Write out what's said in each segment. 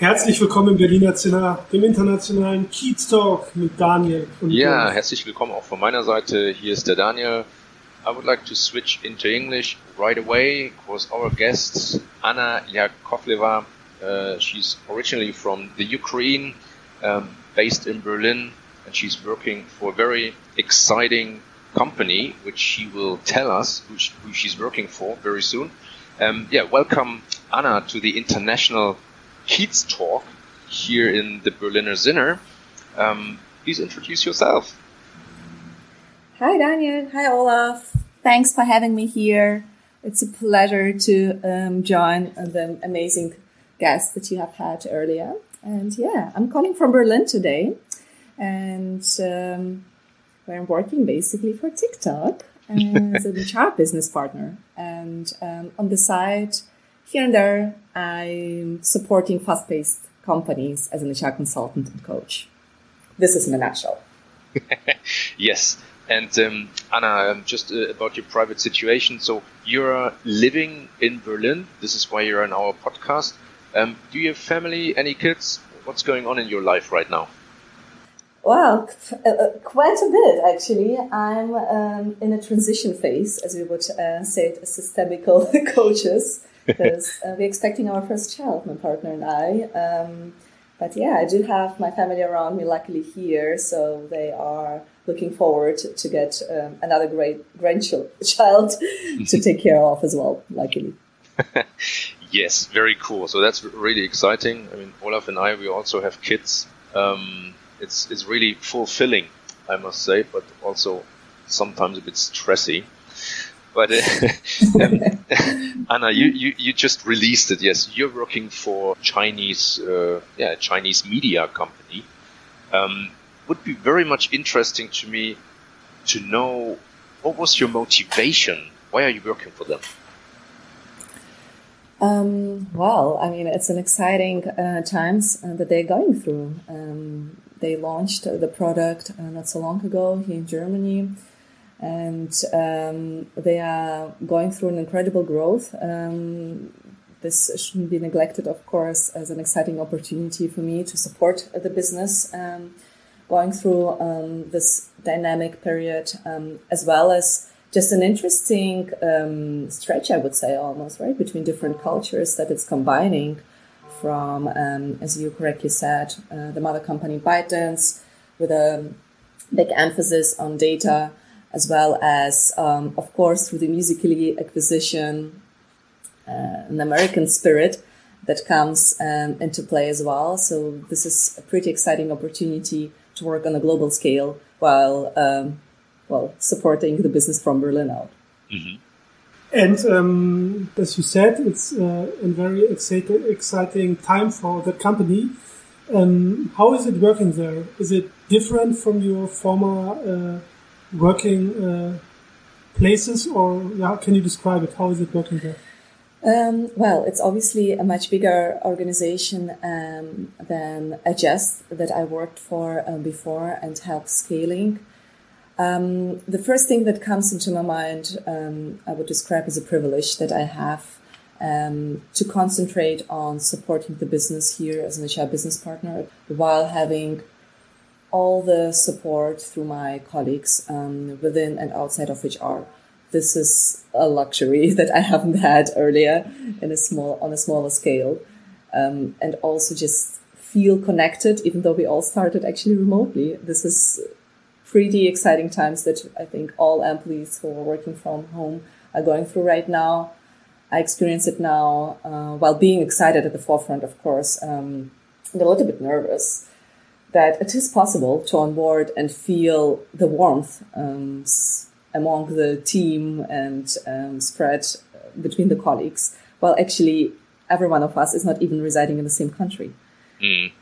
Herzlich willkommen im Berliner Zinner, dem internationalen Kiez Talk mit Daniel. Und ja, Jonas. herzlich willkommen auch von meiner Seite. Hier ist der Daniel. I would like to switch into English right away because our guest Anna Yakovleva, uh, she's originally from the Ukraine, um, based in Berlin, and she's working for a very exciting company, which she will tell us who, she, who she's working for very soon. Um, yeah, welcome Anna to the international Kiez talk here in the Berliner Zinner. Um, please introduce yourself. Hi, Daniel. Hi, Olaf. Thanks for having me here. It's a pleasure to um, join the amazing guests that you have had earlier. And yeah, I'm calling from Berlin today, and um, where I'm working basically for TikTok as a HR business partner. And um, on the side, here and there, I'm supporting fast paced companies as an HR consultant and coach. This is in a nutshell. yes. And um, Anna, um, just uh, about your private situation. So you're living in Berlin. This is why you're on our podcast. Um, do you have family? Any kids? What's going on in your life right now? Well, uh, uh, quite a bit actually. I'm um, in a transition phase, as we would uh, say it as systemical coaches because uh, we're expecting our first child, my partner and I. Um, but yeah, I do have my family around me, luckily here, so they are looking forward to get um, another great grandchild child to take care of as well, luckily. yes, very cool. So that's really exciting. I mean, Olaf and I, we also have kids. Um, it's it's really fulfilling, I must say, but also sometimes a bit stressy. But uh, um, Anna, you, you, you just released it. Yes, you're working for Chinese, uh, yeah, Chinese media company. Um, would be very much interesting to me to know what was your motivation. Why are you working for them? Um, well, I mean, it's an exciting uh, times uh, that they're going through. Um, they launched the product uh, not so long ago here in Germany and um, they are going through an incredible growth. Um, this shouldn't be neglected, of course, as an exciting opportunity for me to support the business um, going through um, this dynamic period, um, as well as just an interesting um, stretch, I would say, almost right between different cultures that it's combining. From, as you correctly said, uh, the mother company ByteDance with a big emphasis on data as well as, um, of course, through the Musical.ly acquisition, uh, an American spirit that comes um, into play as well. So this is a pretty exciting opportunity to work on a global scale while, um, well, supporting the business from Berlin out. Mm-hmm. And um, as you said, it's uh, a very exciting, exciting time for the company. Um, how is it working there? Is it different from your former uh, working uh, places, or how can you describe it? How is it working there? Um, well, it's obviously a much bigger organization um, than Adjust that I worked for uh, before and helped scaling. Um, the first thing that comes into my mind, um, I would describe as a privilege that I have um, to concentrate on supporting the business here as an HR business partner while having all the support through my colleagues um, within and outside of HR. This is a luxury that I haven't had earlier in a small on a smaller scale, um, and also just feel connected, even though we all started actually remotely. This is pretty exciting times that I think all employees who are working from home are going through right now. I experience it now uh, while being excited at the forefront, of course, um, and a little bit nervous that it is possible to onboard and feel the warmth um, among the team and um, spread between the colleagues, while actually every one of us is not even residing in the same country. Mm.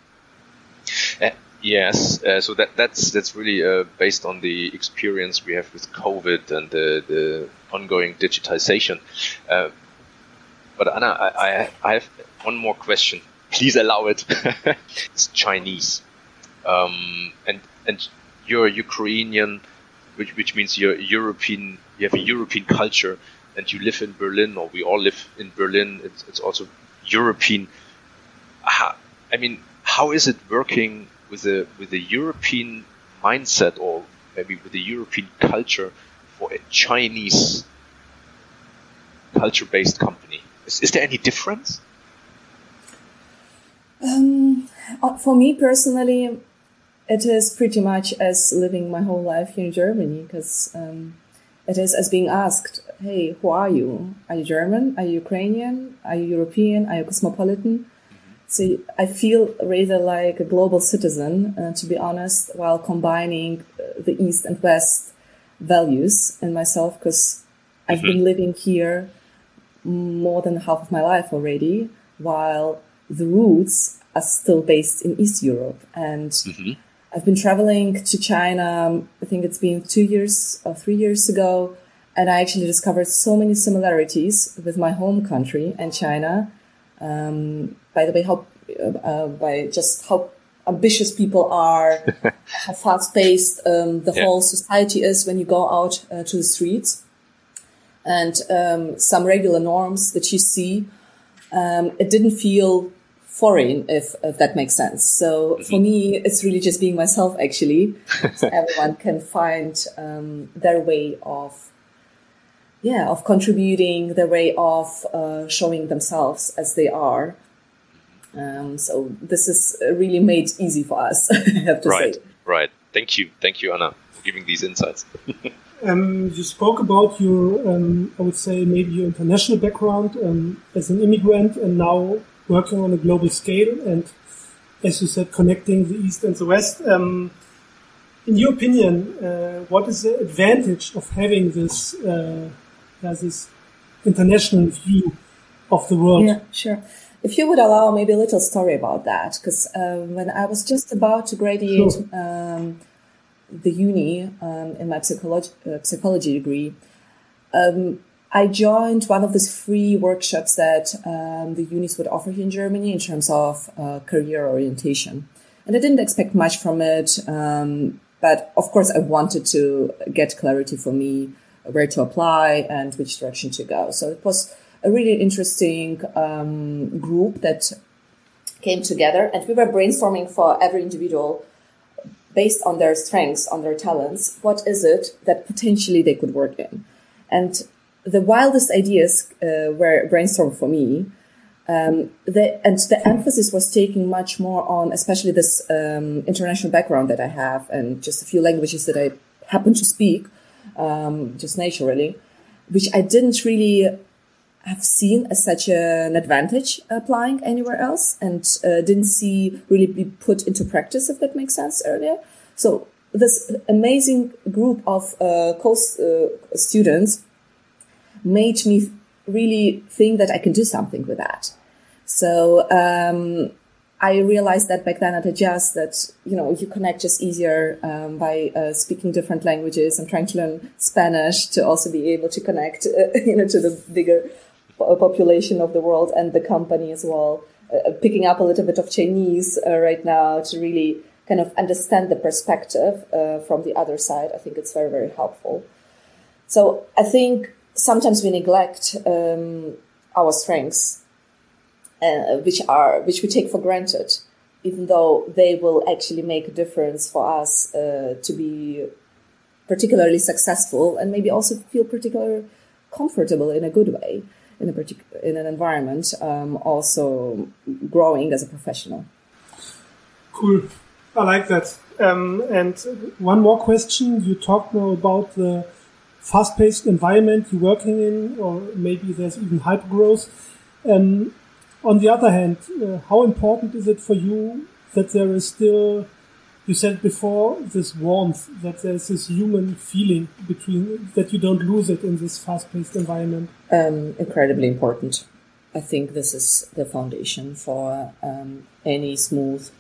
Uh, yes, uh, so that that's that's really uh, based on the experience we have with COVID and the, the ongoing digitization. Uh, but Anna, I, I have one more question. Please allow it. it's Chinese, um, and and you're Ukrainian, which which means you're European. You have a European culture, and you live in Berlin, or we all live in Berlin. It's, it's also European. How, I mean, how is it working with a with a European mindset, or maybe with a European culture for a Chinese culture-based company? Is, is there any difference? Um, uh, for me personally, it is pretty much as living my whole life here in Germany because um, it is as being asked, "Hey, who are you? Are you German? Are you Ukrainian? Are you European? Are you cosmopolitan?" Mm-hmm. So I feel rather like a global citizen, uh, to be honest, while combining uh, the East and West values in myself because I've mm-hmm. been living here more than half of my life already, while the roots are still based in East Europe. And mm-hmm. I've been traveling to China, I think it's been two years or three years ago, and I actually discovered so many similarities with my home country and China. Um, by the way, how, uh, by just how ambitious people are, how fast paced um, the yeah. whole society is when you go out uh, to the streets and um, some regular norms that you see. Um, it didn't feel foreign, if, if, that makes sense. So for mm-hmm. me, it's really just being myself, actually. so everyone can find um, their way of, yeah, of contributing, their way of uh, showing themselves as they are. Um, so this is really made easy for us, I have to right, say. Right. Thank you. Thank you, Anna, for giving these insights. Um, you spoke about your, um, I would say, maybe your international background um, as an immigrant and now working on a global scale and, as you said, connecting the East and the West. Um, in your opinion, uh, what is the advantage of having this, uh, this international view of the world? Yeah, sure. If you would allow maybe a little story about that, because uh, when I was just about to graduate, sure um, the uni um, in my psychology, uh, psychology degree, um, I joined one of these free workshops that um, the unis would offer here in Germany in terms of uh, career orientation. And I didn't expect much from it, um, but of course I wanted to get clarity for me where to apply and which direction to go. So it was a really interesting um, group that came together, and we were brainstorming for every individual based on their strengths, on their talents, what is it that potentially they could work in? And the wildest ideas uh, were brainstormed for me. Um, the, and the emphasis was taking much more on, especially this um, international background that I have, and just a few languages that I happen to speak, um, just naturally, which I didn't really have seen as such an advantage applying anywhere else and uh, didn't see really be put into practice, if that makes sense earlier. So this amazing group of uh, co- uh, students made me really think that I can do something with that. So um, I realized that back then at Adjust that you know you connect just easier um, by uh, speaking different languages. I'm trying to learn Spanish to also be able to connect, uh, you know, to the bigger population of the world and the company as well. Uh, picking up a little bit of Chinese uh, right now to really kind of understand the perspective uh, from the other side. I think it's very, very helpful. So I think sometimes we neglect um, our strengths, uh, which are which we take for granted, even though they will actually make a difference for us uh, to be particularly successful and maybe also feel particularly comfortable in a good way in a particular in an environment, um, also growing as a professional. Cool, I like that. Um, and one more question: You talked now about the fast-paced environment you're working in, or maybe there's even hypergrowth. Um, on the other hand, uh, how important is it for you that there is still you said before this warmth that there's this human feeling between that you don't lose it in this fast-paced environment um, incredibly important I think this is the foundation for um, any smooth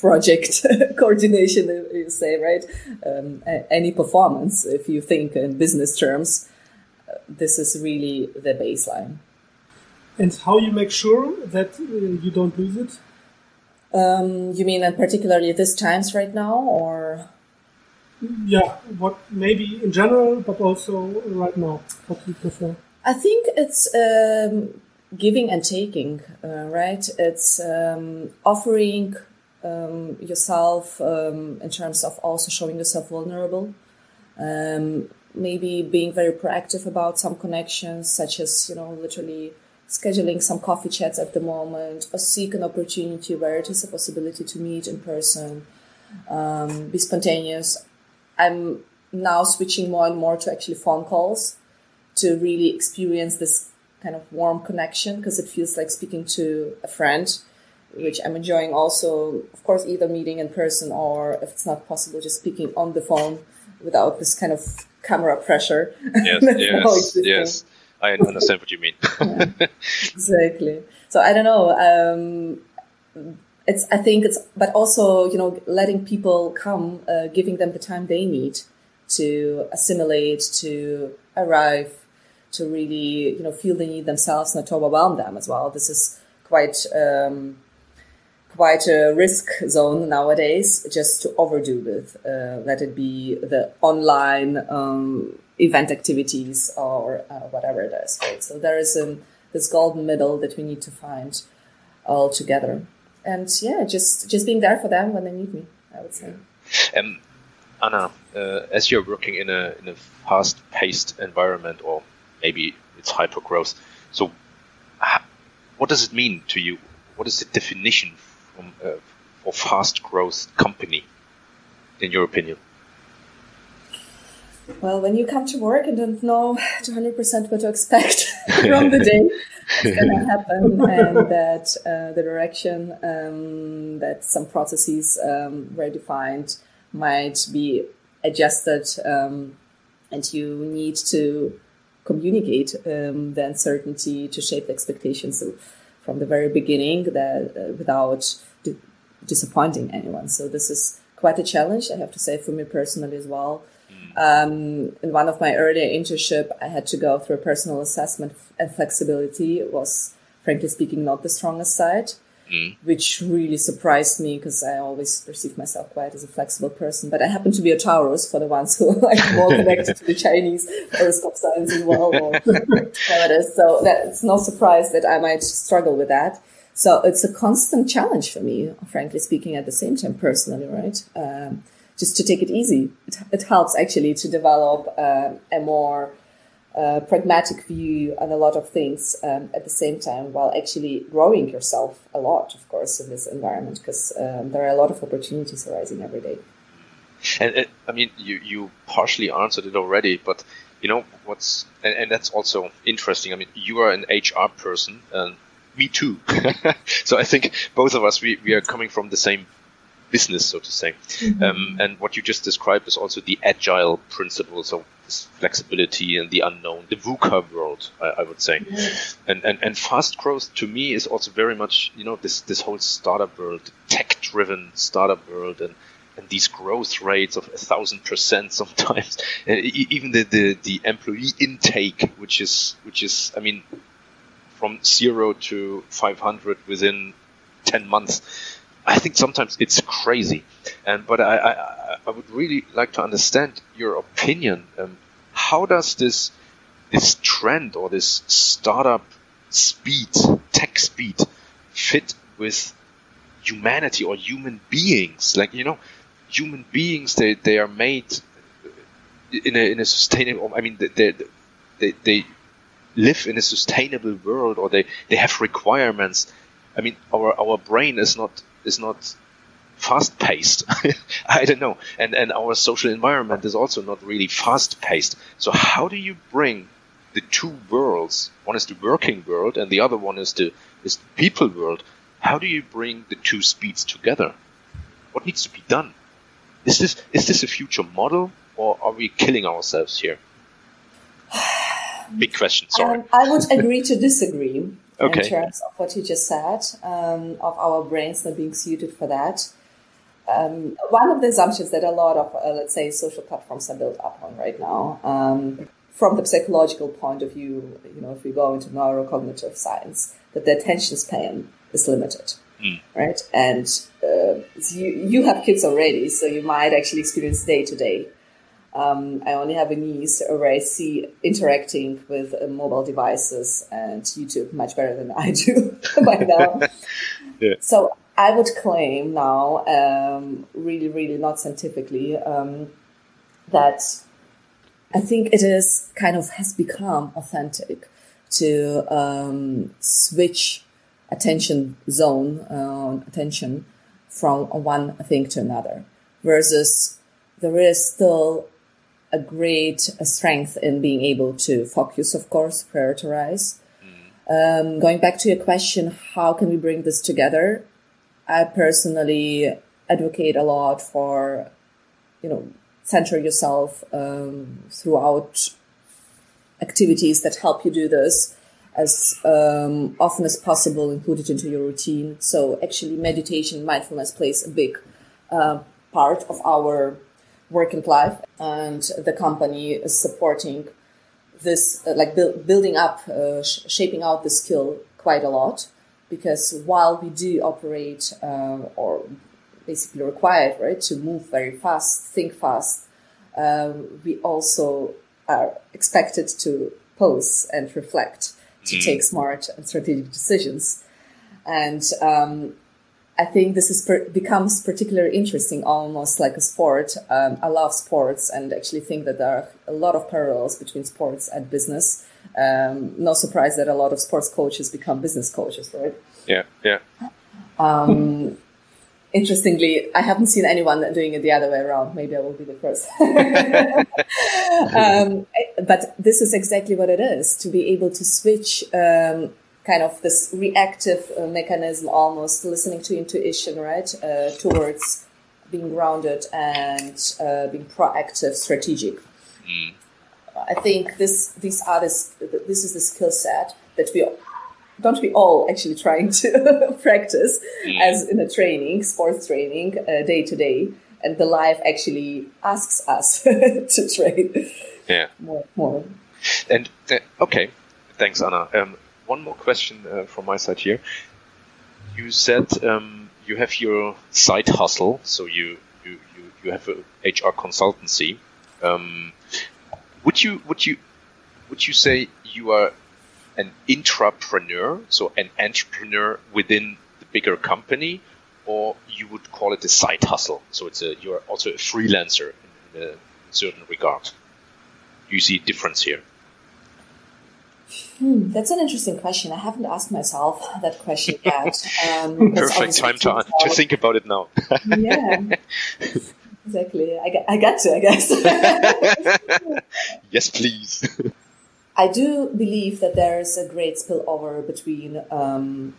project coordination, you say, right? Um, any performance, if you think in business terms, uh, this is really the baseline. And how you make sure that uh, you don't lose it? Um, you mean, and particularly these times right now, or? Yeah, what maybe in general, but also right now. What do you prefer? I think it's um, giving and taking, uh, right? It's um, offering um, yourself um, in terms of also showing yourself vulnerable. Um, maybe being very proactive about some connections, such as, you know, literally scheduling some coffee chats at the moment or seek an opportunity where it is a possibility to meet in person, um, be spontaneous. I'm now switching more and more to actually phone calls to really experience this kind of warm connection because it feels like speaking to a friend which I'm enjoying also, of course, either meeting in person or if it's not possible, just speaking on the phone without this kind of camera pressure. Yes, yes, yes. I understand what you mean. yeah, exactly. So I don't know. Um, it's, I think it's, but also, you know, letting people come, uh, giving them the time they need to assimilate, to arrive, to really, you know, feel the need themselves, not to overwhelm them as well. This is quite, um, quite a risk zone nowadays just to overdo with. Uh, let it be the online um, event activities or uh, whatever it is. Right? So there is um, this golden middle that we need to find all together. And yeah, just just being there for them when they need me, I would say. Um, Anna, uh, as you're working in a in a fast-paced environment, or maybe it's hyper growth, so what does it mean to you? What is the definition from, uh, for fast growth company, in your opinion? Well, when you come to work and don't know 200% what to expect from the day, it's going to happen, and that uh, the direction um, that some processes um, were defined might be adjusted, um, and you need to communicate um, the uncertainty to shape the expectations. So from the very beginning that uh, without di- disappointing anyone. So this is quite a challenge, I have to say, for me personally as well. Mm. Um, in one of my earlier internship, I had to go through a personal assessment, and flexibility was, frankly speaking, not the strongest side mm. which really surprised me because I always perceive myself quite as a flexible person. But I happen to be a Taurus for the ones who are like more connected to the Chinese horoscope signs as well, or whatever it is. So that's no surprise that I might struggle with that. So it's a constant challenge for me, frankly speaking, at the same time, personally, right? Um, just to take it easy. It, it helps actually to develop uh, a more uh, pragmatic view on a lot of things um, at the same time while actually growing yourself a lot, of course, in this environment because um, there are a lot of opportunities arising every day. And it, I mean, you, you partially answered it already, but you know what's and, and that's also interesting. I mean, you are an HR person, and me too. so I think both of us we, we are coming from the same business, so to say. Mm-hmm. Um, and what you just described is also the agile principles of this flexibility and the unknown, the VUCA world, I, I would say. Mm-hmm. And, and and fast growth to me is also very much you know this this whole startup world, tech driven startup world, and and these growth rates of a thousand percent sometimes, and even the, the the employee intake, which is which is I mean, from zero to five hundred within ten months I think sometimes it's crazy, and but I, I, I would really like to understand your opinion. Um, how does this this trend or this startup speed, tech speed, fit with humanity or human beings? Like you know, human beings they, they are made in a in a sustainable. I mean, they they they live in a sustainable world or they they have requirements. I mean, our our brain is not is not fast paced. I don't know. And and our social environment is also not really fast paced. So how do you bring the two worlds? One is the working world and the other one is the is the people world. How do you bring the two speeds together? What needs to be done? Is this is this a future model or are we killing ourselves here? big question. Sorry. Um, I would agree to disagree okay. in terms of what you just said, um, of our brains not being suited for that. Um, one of the assumptions that a lot of, uh, let's say, social platforms are built up on right now, um, from the psychological point of view, you know, if we go into neurocognitive science, that the attention span is limited, mm. right? And uh, you you have kids already, so you might actually experience day to day. Um, I only have a niece where I see interacting with uh, mobile devices and YouTube much better than I do by now. yeah. So I would claim now, um, really, really not scientifically, um, that I think it is kind of has become authentic to um, switch attention zone, uh, attention from one thing to another, versus there is still a great strength in being able to focus, of course, prioritize. Um, going back to your question, how can we bring this together? I personally advocate a lot for, you know, center yourself um, throughout activities that help you do this as um, often as possible, include it into your routine. So actually, meditation, mindfulness plays a big uh, part of our work and life, and the company is supporting this, uh, like bu- building up, uh, sh- shaping out the skill quite a lot because while we do operate uh, or basically required right to move very fast think fast um, we also are expected to pause and reflect to mm. take smart and strategic decisions and um, I think this is per- becomes particularly interesting, almost like a sport. Um, I love sports and actually think that there are a lot of parallels between sports and business. Um, no surprise that a lot of sports coaches become business coaches, right? Yeah, yeah. Um, interestingly, I haven't seen anyone doing it the other way around. Maybe I will be the first. um, but this is exactly what it is to be able to switch um, kind of this reactive uh, mechanism, almost listening to intuition, right, uh, towards being grounded and uh, being proactive, strategic. Mm. I think this these are this this is the skill set that we don't we all actually trying to practice mm. as in a training, sports training, uh, day to day, and the life actually asks us to train. Yeah, more, more. And uh, okay, thanks, Anna. Um, one more question uh, from my side here. You said um, you have your side hustle, so you you you, you have a HR consultancy. Um, would you would you would you say you are an intrapreneur, so an entrepreneur within the bigger company, or you would call it a side hustle? So it's a you're also a freelancer in, in a certain regard. Do you see a difference here? Hmm, that's an interesting question. I haven't asked myself that question yet. Um, Perfect time to, to think about it now. yeah, exactly. I, I got to, I guess. yes, please. I do believe that there is a great spillover between, um,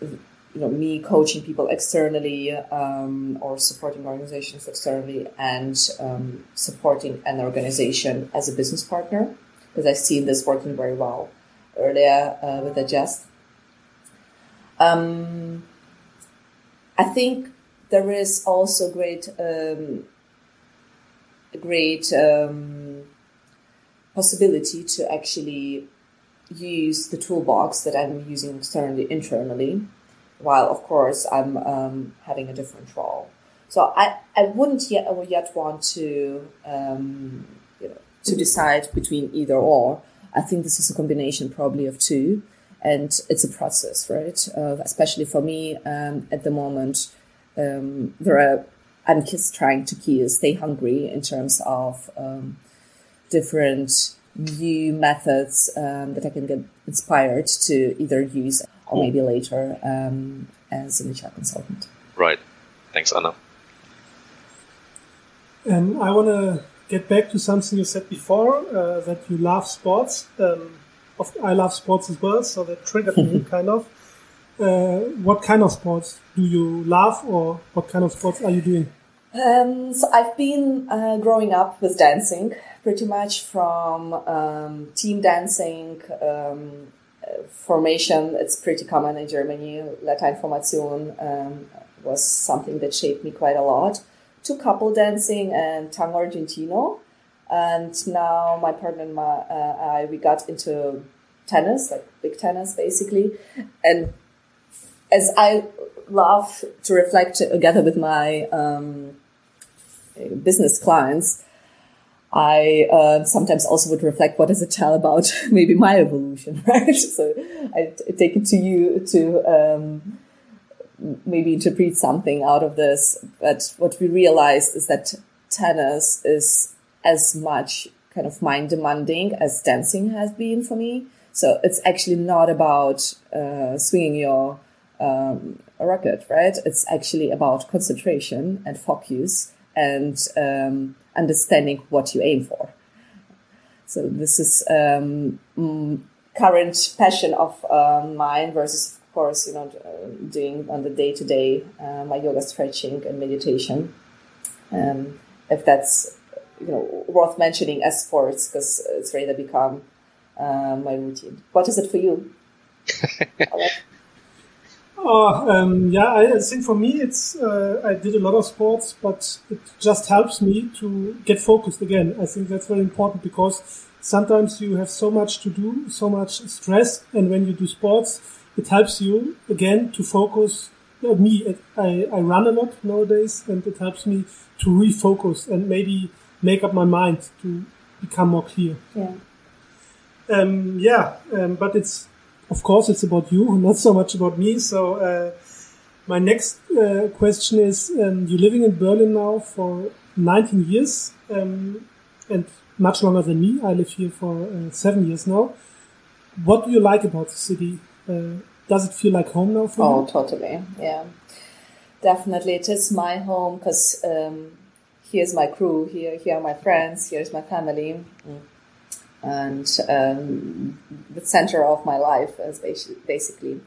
you know, me coaching people externally um, or supporting organizations externally and um, supporting an organization as a business partner because I've seen this working very well earlier uh, with Adjust. Um, I think there is also great, um, great um, possibility to actually use the toolbox that I'm using externally, internally, while of course I'm um, having a different role. So I, I wouldn't yet yet want to um, you know to decide between either or. I think this is a combination probably of two, and it's a process, right? Uh, especially for me um, at the moment, um, there are I'm just trying to keep, stay hungry in terms of um, different new methods um, that I can get inspired to either use or maybe later um, as an HR consultant. Right. Thanks, Anna. And I want to get back to something you said before uh, that you love sports. Um, I love sports as well, so that triggered me kind of. Uh, what kind of sports do you love, or what kind of sports are you doing? Um, so I've been uh, growing up with dancing pretty much from um, team dancing um, formation. It's pretty common in Germany. Lateinformation um, was something that shaped me quite a lot. To couple dancing and tango argentino, and now my partner and my, uh, I we got into tennis, like big tennis, basically, and as I love to reflect together with my um, business clients, I uh, sometimes also would reflect what does it tell about maybe my evolution, right? So I take it to you to um, maybe to interpret something out of this. But what we realized is that tennis is as much kind of mind demanding as dancing has been for me. So it's actually not about uh, swinging your um, racket, right? It's actually about concentration and focus and um, understanding what you aim for. So this is um, mm, current passion of uh, mine versus, course, you know, doing on the day to day my yoga stretching and meditation. Um, if that's you know worth mentioning as sports because it's to become uh, my routine. What is it for you? Oh, um, yeah, I think for me, it's, uh, I did a lot of sports, but it just helps me to get focused again. I think that's very important because sometimes you have so much to do, so much stress. And when you do sports, it helps you again to focus. Uh, me, I, I run a lot nowadays and it helps me to refocus and maybe make up my mind to become more clear. Yeah. Um, yeah, um, but it's of course, it's about you, not so much about me. So, uh, my next uh, question is: um, You're living in Berlin now for 19 years, um, and much longer than me. I live here for uh, seven years now. What do you like about the city? Uh, does it feel like home now for oh, you? Oh, totally. Yeah, definitely. It is my home because um, here's my crew. Here, here are my friends. Here's my family. Mm and um, the center of my life is basically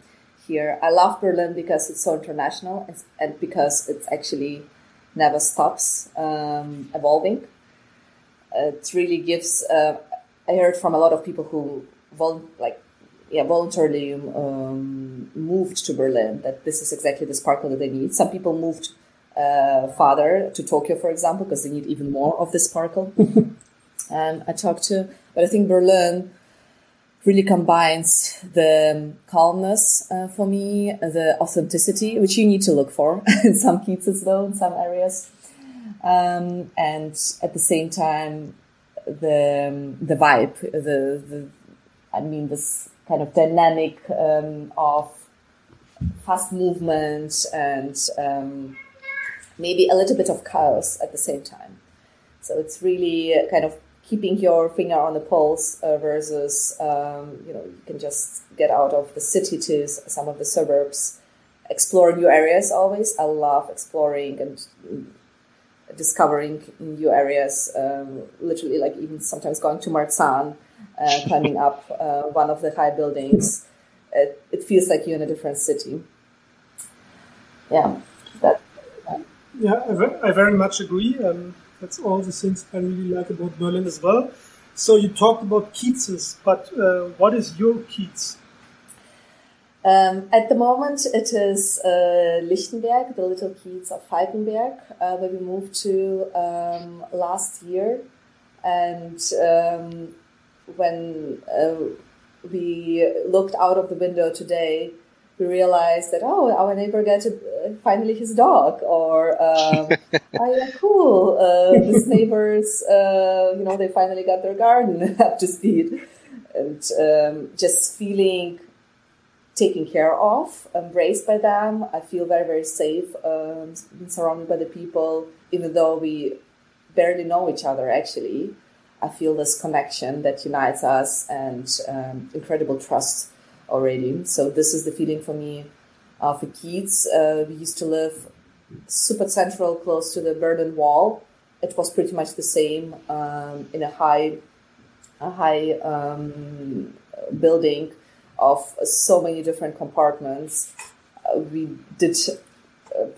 here. I love Berlin because it's so international and because it's actually never stops um, evolving. It really gives. Uh, I heard from a lot of people who vol- like yeah voluntarily um, moved to Berlin that this is exactly the sparkle that they need. Some people moved uh, farther to Tokyo, for example, because they need even more of the sparkle. um, I talked to but I think Berlin really combines the calmness uh, for me, the authenticity, which you need to look for in some kiezes though, in some areas. Um, and at the same time, the, the vibe, the, the, I mean, this kind of dynamic um, of fast movement and um, maybe a little bit of chaos at the same time. So it's really kind of keeping your finger on the pulse uh, versus um, you know you can just get out of the city to some of the suburbs. Explore new areas always. I love exploring and discovering new areas um, literally like even sometimes going to marzahn uh, climbing up uh, one of the high buildings it, it, feels like you're in a different city yeah that yeah I, very much agree um, that's all the things I really like about Berlin as well. So you talked about Kiezes, but uh, what is your Kiez? Um, at the moment, it is uh, Lichtenberg, the little Kiez of Falkenberg, uh, where we moved to um, last year. And um, when uh, we looked out of the window today, we realized that oh our neighbor got uh, finally his dog or um, oh yeah cool uh, this neighbors uh, you know they finally got their garden up to speed. And um, just feeling taken care of embraced by them i feel very very safe um, surrounded by the people even though we barely know each other actually i feel this connection that unites us and um, incredible trust already. So this is the feeling for me uh, for kids. Uh, we used to live super central, close to the Berlin Wall. It was pretty much the same um, in a high, a high um, building of so many different compartments. Uh, we did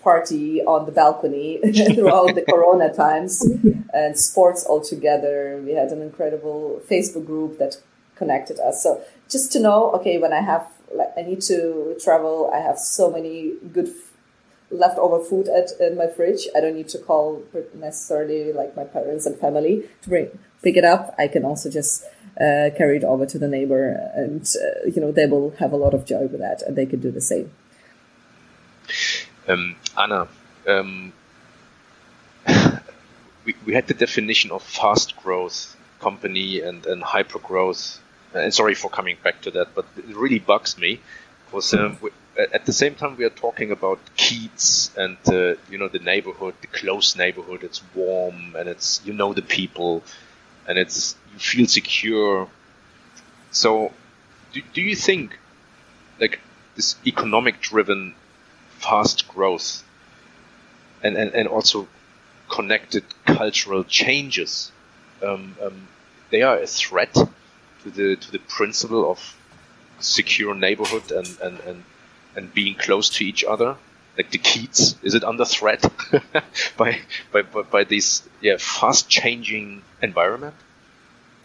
party on the balcony throughout the Corona times and sports all together. We had an incredible Facebook group that connected us. So just to know, okay, when I have, like, I need to travel, I have so many good leftover food at in my fridge. I don't need to call necessarily like my parents and family to bring pick it up. I can also just uh, carry it over to the neighbor, and uh, you know they will have a lot of joy with that, and they can do the same. Um, Anna, um, we, we had the definition of fast growth company and, and hyper growth. And sorry for coming back to that, but it really bugs me because um, at the same time we are talking about Kiez and uh, you know the neighborhood, the close neighborhood. It's warm and it's you know the people, and it's you feel secure. So, do, do you think like this economic driven fast growth and, and, and also connected cultural changes um, um, they are a threat to the to the principle of secure neighborhood and, and, and, and being close to each other. Like the Kiez is it under threat by, by, by by this yeah fast changing environment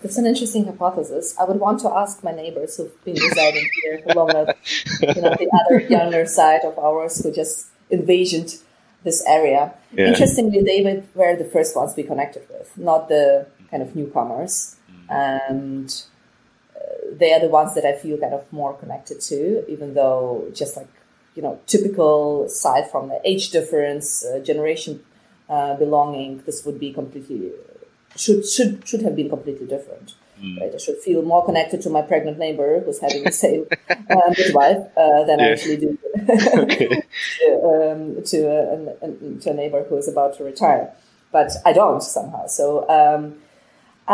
that's an interesting hypothesis. I would want to ask my neighbors who've been residing here along you know, the other younger side of ours who just invasioned this area. Yeah. Interestingly, they were the first ones we connected with, not the kind of newcomers. And uh, they are the ones that I feel kind of more connected to, even though just like, you know, typical aside from the age difference, uh, generation uh, belonging, this would be completely should should should have been completely different. Mm. Right? I should feel more connected to my pregnant neighbor who's having the same uh, midwife uh, than I actually do to, um, to, a, a, to, a, neighbor who is about to retire. But I don't somehow. So um,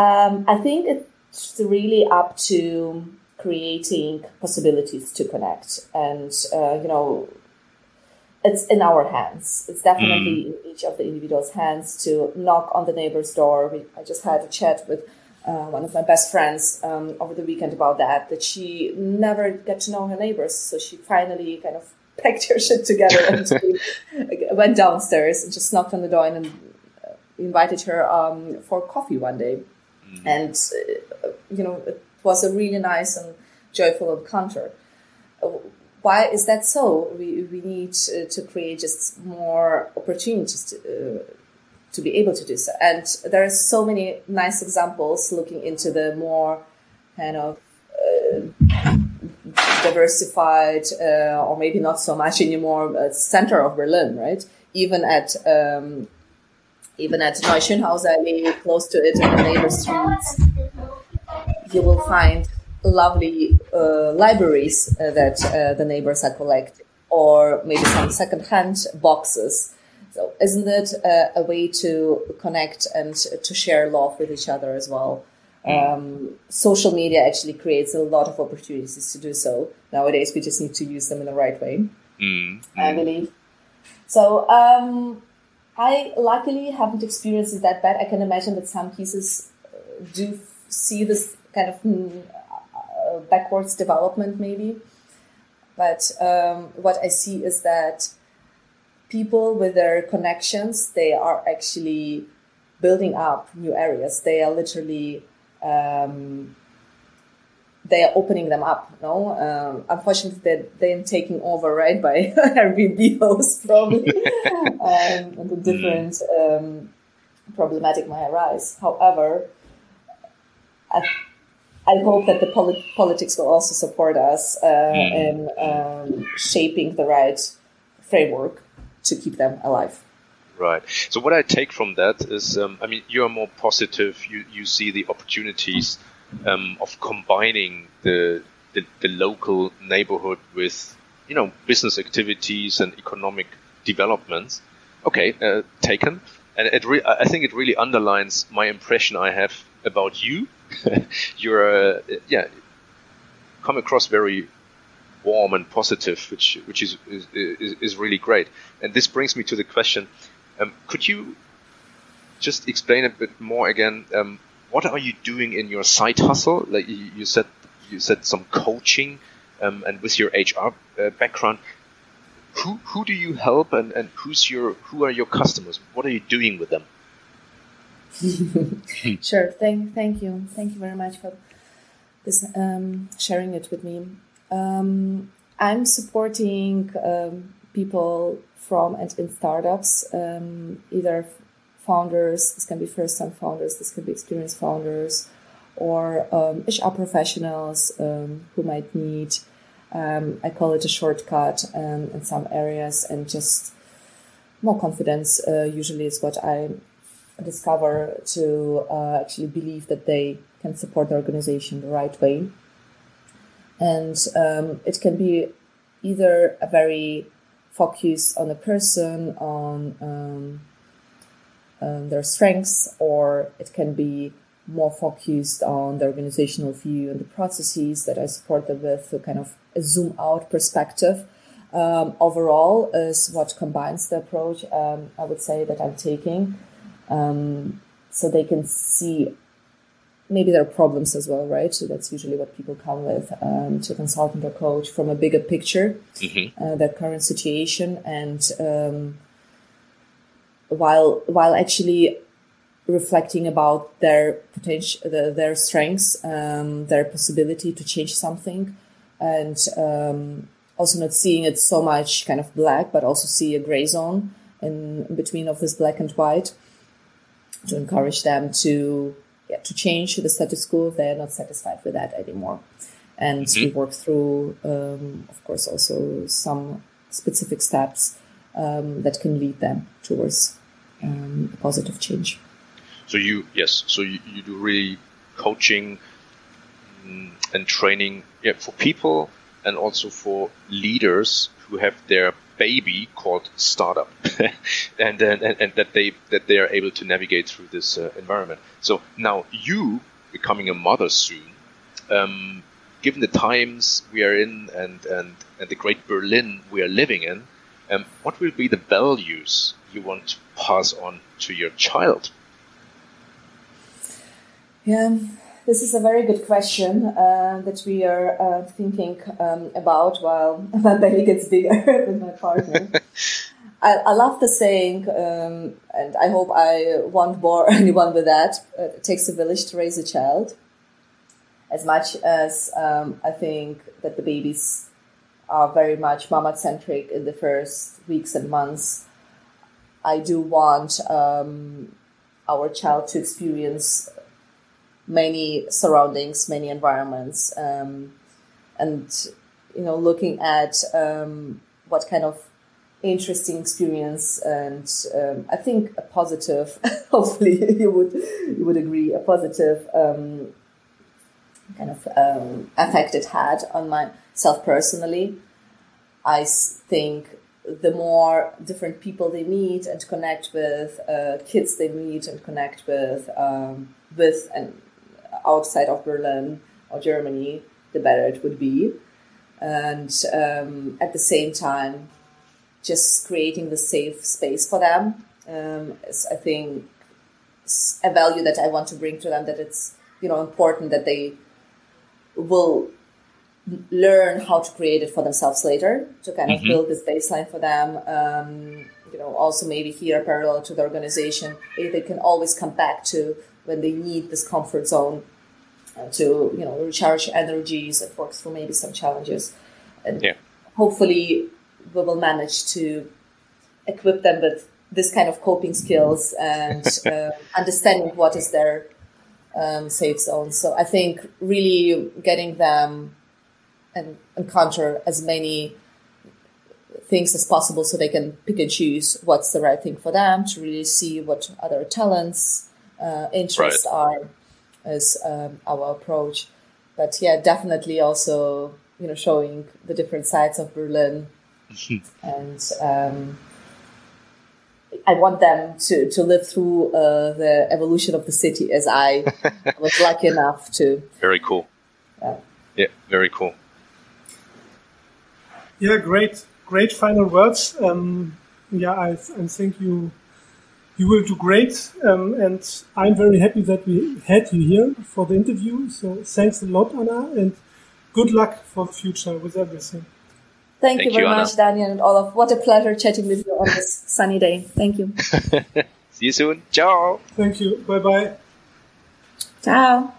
um, I think it's really up to creating possibilities to connect and uh, you know it's in our hands. It's definitely mm. in each of the individual's hands to knock on the neighbor's door. We, I just had a chat with uh, one of my best friends um, over the weekend about that, that she never got to know her neighbors. So she finally kind of packed her shit together and went downstairs and just knocked on the door and uh, invited her um, for coffee one day. Mm. And, uh, you know, it was a really nice and joyful encounter why is that so? We, we need uh, to create just more opportunities to, uh, to be able to do so. And there are so many nice examples looking into the more kind of uh, diversified, uh, or maybe not so much anymore, uh, center of Berlin, right? Even at um, even at Neuschönhaus close to it, in the neighbor streets, you will find lovely libraries uh, that uh, the neighbors are collecting, or maybe some secondhand boxes. So, isn't it a way to connect and to share love with each other as well? Mm. Um, social media actually creates a lot of opportunities to do so. Nowadays, we just need to use them in the right way. Mm. I mm. believe. So, um, I luckily haven't experienced it that bad. I can imagine that some pieces do see this kind of backwards development maybe. But um, what I see is that people with their connections, they are actually building up new areas. They are literally um, they are opening them up. No, um, unfortunately, they're, they're taking over right by Airbnb hosts probably, um, and the different um, problematic might arise. However, I I hope that the polit- politics will also support us uh, mm. in um, shaping the right framework to keep them alive. Right. So what I take from that is, um, I mean, you are more positive. You you see the opportunities um, of combining the, the, the local neighborhood with you know business activities and economic developments. Okay, uh, taken. And it re- I think it really underlines my impression I have about you you're yeah come across very warm and positive, which which is is, is, is really great. And this brings me to the question: um, Could you just explain a bit more again? Um, what are you doing in your side hustle? Like you, you said, you said some coaching, um, and with your HR uh, background, who who do you help and, and who's your who are your customers? What are you doing with them? sure. Thank thank you. Thank you very much for this um, sharing it with me. Um, I'm supporting um, people from and in startups, um, either founders. This can be first-time founders. This can be experienced founders, or um, HR professionals um, who might need I call it a shortcut in some areas, and just more confidence uh, usually is what I discover to uh, actually believe that they can support the organization the right way. And um, it can be either a very focus on a person, on um, um, their strengths, or it can be more focused on the organizational view and the processes that I support them with to kind of a zoom out perspective. Um, overall is what combines the approach um, I would say that I'm taking. Um, so they can see maybe their problems as well, right? So that's usually what people come with um, to consultant or coach from a bigger picture, mm-hmm. uh, their current situation, and um, while while actually reflecting about their potential, the, their strengths, um, their possibility to change something, and um, also not seeing it so much kind of black, but also see a gray zone in between of this black and white to encourage them to yeah, to change the status quo if they're not satisfied with that anymore. And mm-hmm. we work through, um, of course, also some specific steps um, that can lead them towards um, a positive change. So you yes, so you, you do really coaching and training yeah, for people and also for leaders who have their baby called startup. And, and, and that they that they are able to navigate through this uh, environment. So now you becoming a mother soon um, given the times we are in and, and, and the great berlin we are living in um, what will be the values you want to pass on to your child? Yeah this is a very good question uh, that we are uh, thinking um, about while my belly gets bigger with my partner. I, I, love the saying, um, and I hope I won't bore anyone with that. Uh, it takes a village to raise a child. As much as um, I think that the babies are very much mama centric in the first weeks and months, I do want um, our child to experience many surroundings, many environments, um, and you know, looking at um, what kind of interesting experience and um, I think a positive. hopefully, you would you would agree a positive um, kind of um, effect it had on myself personally. I think the more different people they meet and connect with, uh, kids they meet and connect with, um, with and outside of Berlin or Germany, the better it would be. And um, at the same time, just creating the safe space for them um, is, I think, a value that I want to bring to them. That it's you know important that they will learn how to create it for themselves later to kind of mm-hmm. build this baseline for them. Um, you know, also maybe here parallel to the organization, they can always come back to when they need this comfort zone uh, to you know recharge energies and work through maybe some challenges and yeah. hopefully we will manage to equip them with this kind of coping skills and uh, understanding what is their um, safe zone so i think really getting them and encounter as many things as possible so they can pick and choose what's the right thing for them to really see what other talents uh, interests right. are as um, our approach. But yeah, definitely also you know showing the different sides of Berlin, and um, I want them to to live through uh, the evolution of the city as I was lucky enough to. Very cool. Yeah. Yeah, very cool. Yeah, great, great final words. Um, yeah, I, I think you you will do great. Um, and I'm very happy that we had you here for the interview. So thanks a lot, Anna, and good luck for the future with everything. Thank, Thank you very you, much, Daniel and Olaf. What a pleasure chatting with you on this sunny day. Thank you. See you soon. Ciao. Thank you. Bye bye. Ciao.